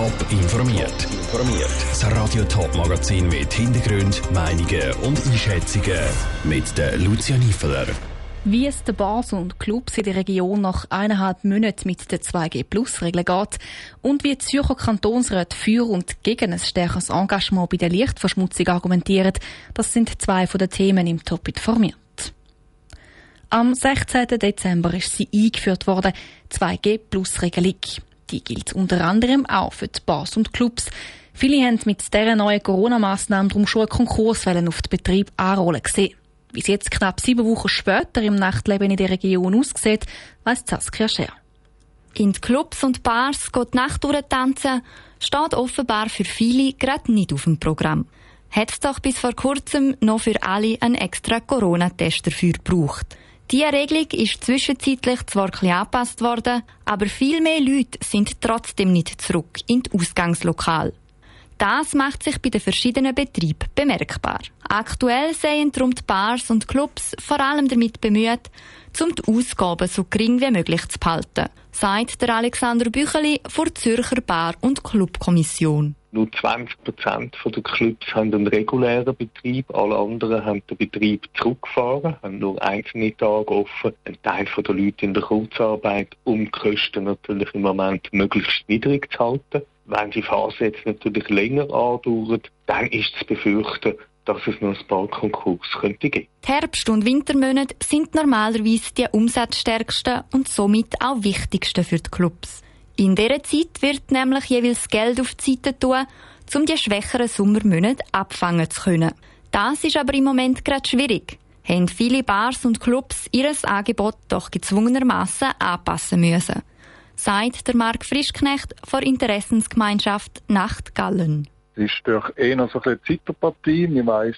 Top informiert. Informiert. Das Radio Top Magazin mit Hintergrund, Meinungen und Einschätzungen mit der Lucia Niefeler. Wie es den Bars und Clubs in der Region nach eineinhalb Monaten mit der 2G-Plus-Regel geht und wie die Zürcher Kantonsräte für und gegen ein stärkeres Engagement bei der Lichtverschmutzung argumentieren, das sind zwei von den Themen im Top informiert. Am 16. Dezember ist sie eingeführt worden, 2G-Plus-Regelung. Die gilt unter anderem auch für die Bars und Clubs. Viele haben mit dieser neuen Corona-Massnahme darum schon eine Konkurswelle auf den Betrieb anrollen gesehen. Wie es jetzt knapp sieben Wochen später im Nachtleben in der Region aussieht, weiss Saskia Scher. In die Clubs und Bars geht die Nacht tanzen, steht offenbar für viele gerade nicht auf dem Programm. Hat es doch bis vor kurzem noch für alle einen extra Corona-Test dafür gebraucht. Diese Regelung ist zwischenzeitlich zwar bisschen angepasst worden, aber viel mehr Leute sind trotzdem nicht zurück in die Ausgangslokal. Das macht sich bei den verschiedenen Betrieben bemerkbar. Aktuell seien darum die Bars und Clubs vor allem damit bemüht, um die Ausgaben so gering wie möglich zu behalten, sagt der Alexander Bücheli vor der Zürcher Bar- und Clubkommission. Nur 20 Prozent der Clubs haben einen regulären Betrieb, alle anderen haben den Betrieb zurückgefahren, haben nur einzelne Tage offen. Ein Teil der Leute in der Kurzarbeit, um die Kosten natürlich im Moment möglichst niedrig zu halten. Wenn die Phase jetzt natürlich länger andauert, dann ist zu befürchten, dass es noch ein paar Konkurs könnte geben. Die Herbst- und Wintermonate sind normalerweise die umsatzstärksten und somit auch wichtigsten für die Clubs. In dieser Zeit wird nämlich jeweils Geld auf die Seite tun, um die schwächeren Sommermonate abfangen zu können. Das ist aber im Moment gerade schwierig. Haben viele Bars und Clubs ihr Angebot doch gezwungenermaßen anpassen müssen sagt der Marc Frischknecht von Interessensgemeinschaft Nachtgallen. Es ist durch eher so eine Zeitpartie. Man weiss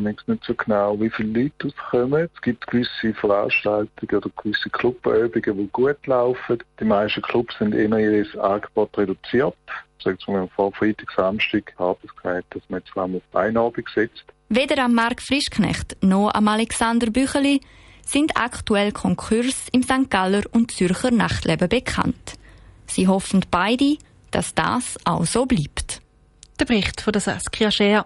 nicht so genau, wie viele Leute auskommen. Es gibt gewisse Veranstaltungen oder gewisse Clubübungen, die gut laufen. Die meisten Clubs sind eher ihr Angebot reduziert. Sagen wir vor Freitag, Samstag haben es gesagt, dass man zweimal auf eine Abend setzt. Weder am Marc Frischknecht noch am Alexander Bücheli sind aktuell Konkurs im St. Galler und Zürcher Nachtleben bekannt. Sie hoffen beide, dass das auch so bleibt. Der Bericht von der Saskia Scher.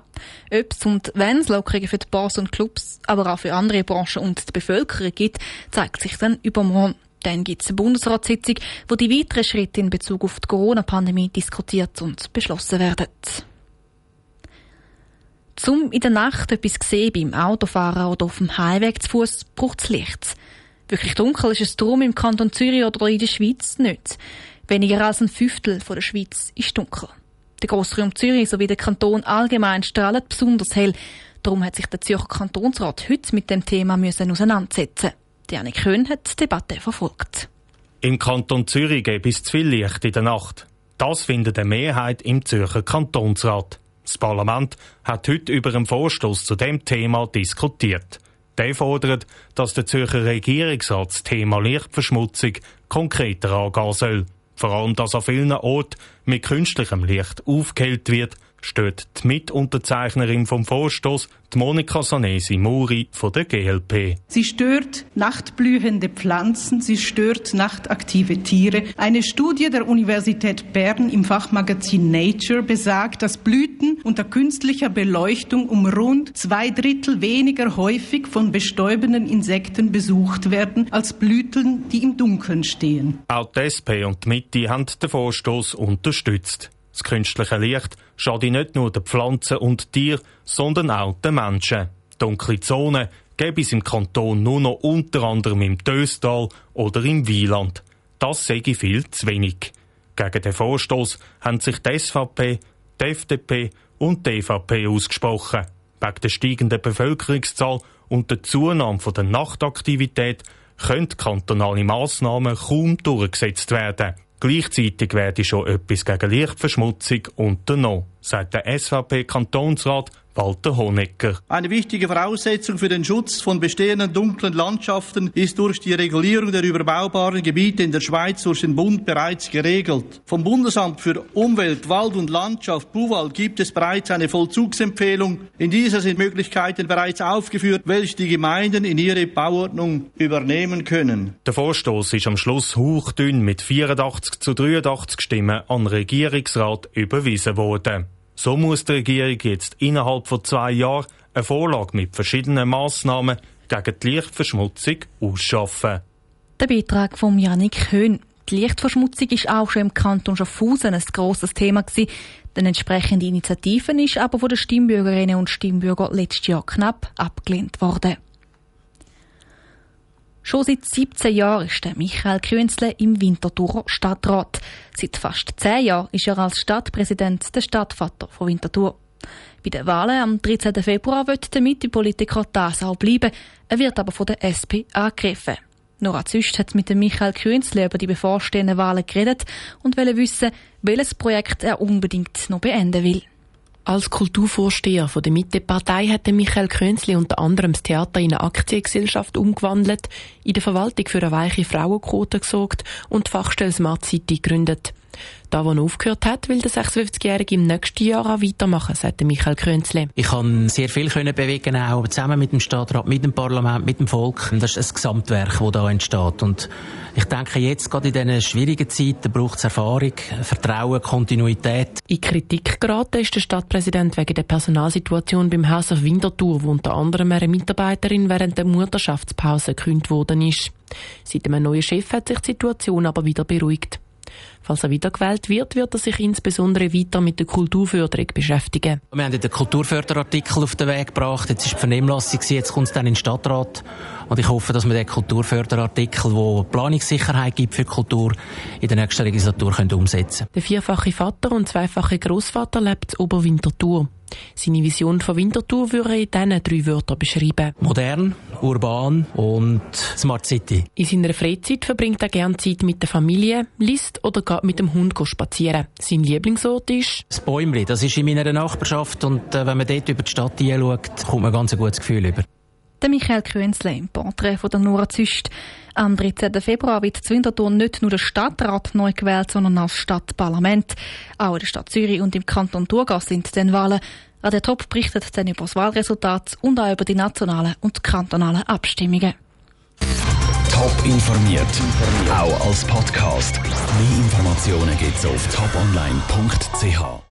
Ob es und wenn es Lockerungen für die Bars und Clubs, aber auch für andere Branchen und die Bevölkerung gibt, zeigt sich dann übermorgen. Dann gibt es eine Bundesratssitzung, wo die weiteren Schritte in Bezug auf die Corona-Pandemie diskutiert und beschlossen werden. Zum in der Nacht etwas sehen beim Autofahren oder auf dem Heimweg zu Fuß braucht es Licht. Wirklich dunkel ist es drum im Kanton Zürich oder in der Schweiz nicht. Weniger als ein Fünftel von der Schweiz ist dunkel. Der Grossraum Zürich sowie der Kanton allgemein strahlen besonders hell. Darum hat sich der Zürcher Kantonsrat heute mit dem Thema müssen auseinandersetzen. Diane Köhn hat die Debatte verfolgt. Im Kanton Zürich gibt es zu viel Licht in der Nacht. Das findet eine Mehrheit im Zürcher Kantonsrat. Das Parlament hat heute über einen Vorstoß zu dem Thema diskutiert. Der fordert, dass der Zürcher Regierungsrat das Thema Lichtverschmutzung konkreter angehen soll. Vor allem, dass an vielen Orten mit künstlichem Licht aufgehellt wird, steht die Mitunterzeichnerin vom Vorstoß, die Monika Sanesi Muri von der GLP. Sie stört nachtblühende Pflanzen, sie stört nachtaktive Tiere. Eine Studie der Universität Bern im Fachmagazin Nature besagt, dass Blüten unter künstlicher Beleuchtung um rund zwei Drittel weniger häufig von bestäubenden Insekten besucht werden als Blüten, die im Dunkeln stehen. Auch die SP und die Mitte haben den Vorstoß unterstützt. Das künstliche Licht schadet nicht nur den Pflanzen und Tieren, sondern auch den Menschen. Dunkle Zonen gäbe es im Kanton nur noch unter anderem im Döstal oder im Wieland. Das sei viel zu wenig. Gegen den Vorstoß haben sich die SVP, die FDP und die EVP ausgesprochen. Wegen der steigenden Bevölkerungszahl und der Zunahme der Nachtaktivität können kantonale Massnahmen kaum durchgesetzt werden. Gleichzeitig werde schon etwas gegen Lichtverschmutzung unternommen, sagt der SVP-Kantonsrat Walter Honecker. Eine wichtige Voraussetzung für den Schutz von bestehenden dunklen Landschaften ist durch die Regulierung der überbaubaren Gebiete in der Schweiz durch den Bund bereits geregelt. Vom Bundesamt für Umwelt, Wald und Landschaft Buwald gibt es bereits eine Vollzugsempfehlung. In dieser sind Möglichkeiten bereits aufgeführt, welche die Gemeinden in ihre Bauordnung übernehmen können. Der Vorstoß ist am Schluss hauchdünn mit 84 zu 83 Stimmen an Regierungsrat überwiesen worden. So muss die Regierung jetzt innerhalb von zwei Jahren eine Vorlage mit verschiedenen Massnahmen gegen die Lichtverschmutzung ausschaffen. Der Beitrag von Janik Höhn. Die Lichtverschmutzung ist auch schon im Kanton Schaffhausen ein grosses Thema gewesen. Die entsprechende Initiative ist aber von den Stimmbürgerinnen und Stimmbürgern letztes Jahr knapp abgelehnt worden. Schon seit 17 Jahren ist Michael Künzle im Winterthurer Stadtrat. Seit fast 10 Jahren ist er als Stadtpräsident der Stadtvater von Winterthur. Bei den Wahlen am 13. Februar wird der Mitte-Politiker das auch bleiben. Er wird aber von der SP angegriffen. Nora Züst hat mit dem Michael Künzle über die bevorstehenden Wahlen geredet und will wissen, welches Projekt er unbedingt noch beenden will. Als Kulturvorsteher der Mittepartei hat Michael Könzli unter anderem das Theater in eine Aktiengesellschaft umgewandelt, in der Verwaltung für eine weiche Frauenquote gesorgt und die Fachstelle Smart City gegründet. Da, wo er aufgehört hat, will der 56-Jährige im nächsten Jahr auch weitermachen, sagt Michael Krönzle. Ich kann sehr viel können bewegen, auch zusammen mit dem Stadtrat, mit dem Parlament, mit dem Volk. Das ist ein Gesamtwerk, das da entsteht. Und ich denke, jetzt, gerade in diesen schwierigen Zeiten, braucht es Erfahrung, Vertrauen, Kontinuität. In Kritik geraten ist der Stadtpräsident wegen der Personalsituation beim Haus auf Winterthur, wo unter anderem eine Mitarbeiterin während der Mutterschaftspause gekündigt worden ist. Seit einem neuen Chef hat sich die Situation aber wieder beruhigt. Falls er wiedergewählt wird, wird er sich insbesondere weiter mit der Kulturförderung beschäftigen. Wir haben den Kulturförderartikel auf den Weg gebracht. Jetzt ist die Vernehmlassung, jetzt kommt es dann in den Stadtrat. Und ich hoffe, dass wir den Kulturförderartikel, der Planungssicherheit gibt für Kultur, in der nächsten Legislatur können umsetzen Der vierfache Vater und zweifache Großvater lebt in Oberwinterthur. Seine Vision von Winterthur würde er in diesen drei Wörtern beschreiben. Modern, urban und Smart City. In seiner Freizeit verbringt er gerne Zeit mit der Familie, liest oder geht mit dem Hund spazieren. Sein Lieblingsort ist... Das Bäumli, das ist in meiner Nachbarschaft und äh, wenn man dort über die Stadt hinschaut, kommt man ganz ein gutes Gefühl über. Der Michael Künzle im Porträt von der Nora Züst. Am 13. Februar wird Zwintertour nicht nur der Stadtrat neu gewählt, sondern auch das Stadtparlament. Auch in der Stadt Zürich und im Kanton Thurgau sind den Wahlen. Radio Top berichtet dann über das Wahlresultat und auch über die nationalen und kantonalen Abstimmungen. Top informiert, auch als Podcast. Mehr Informationen gibt's auf toponline.ch.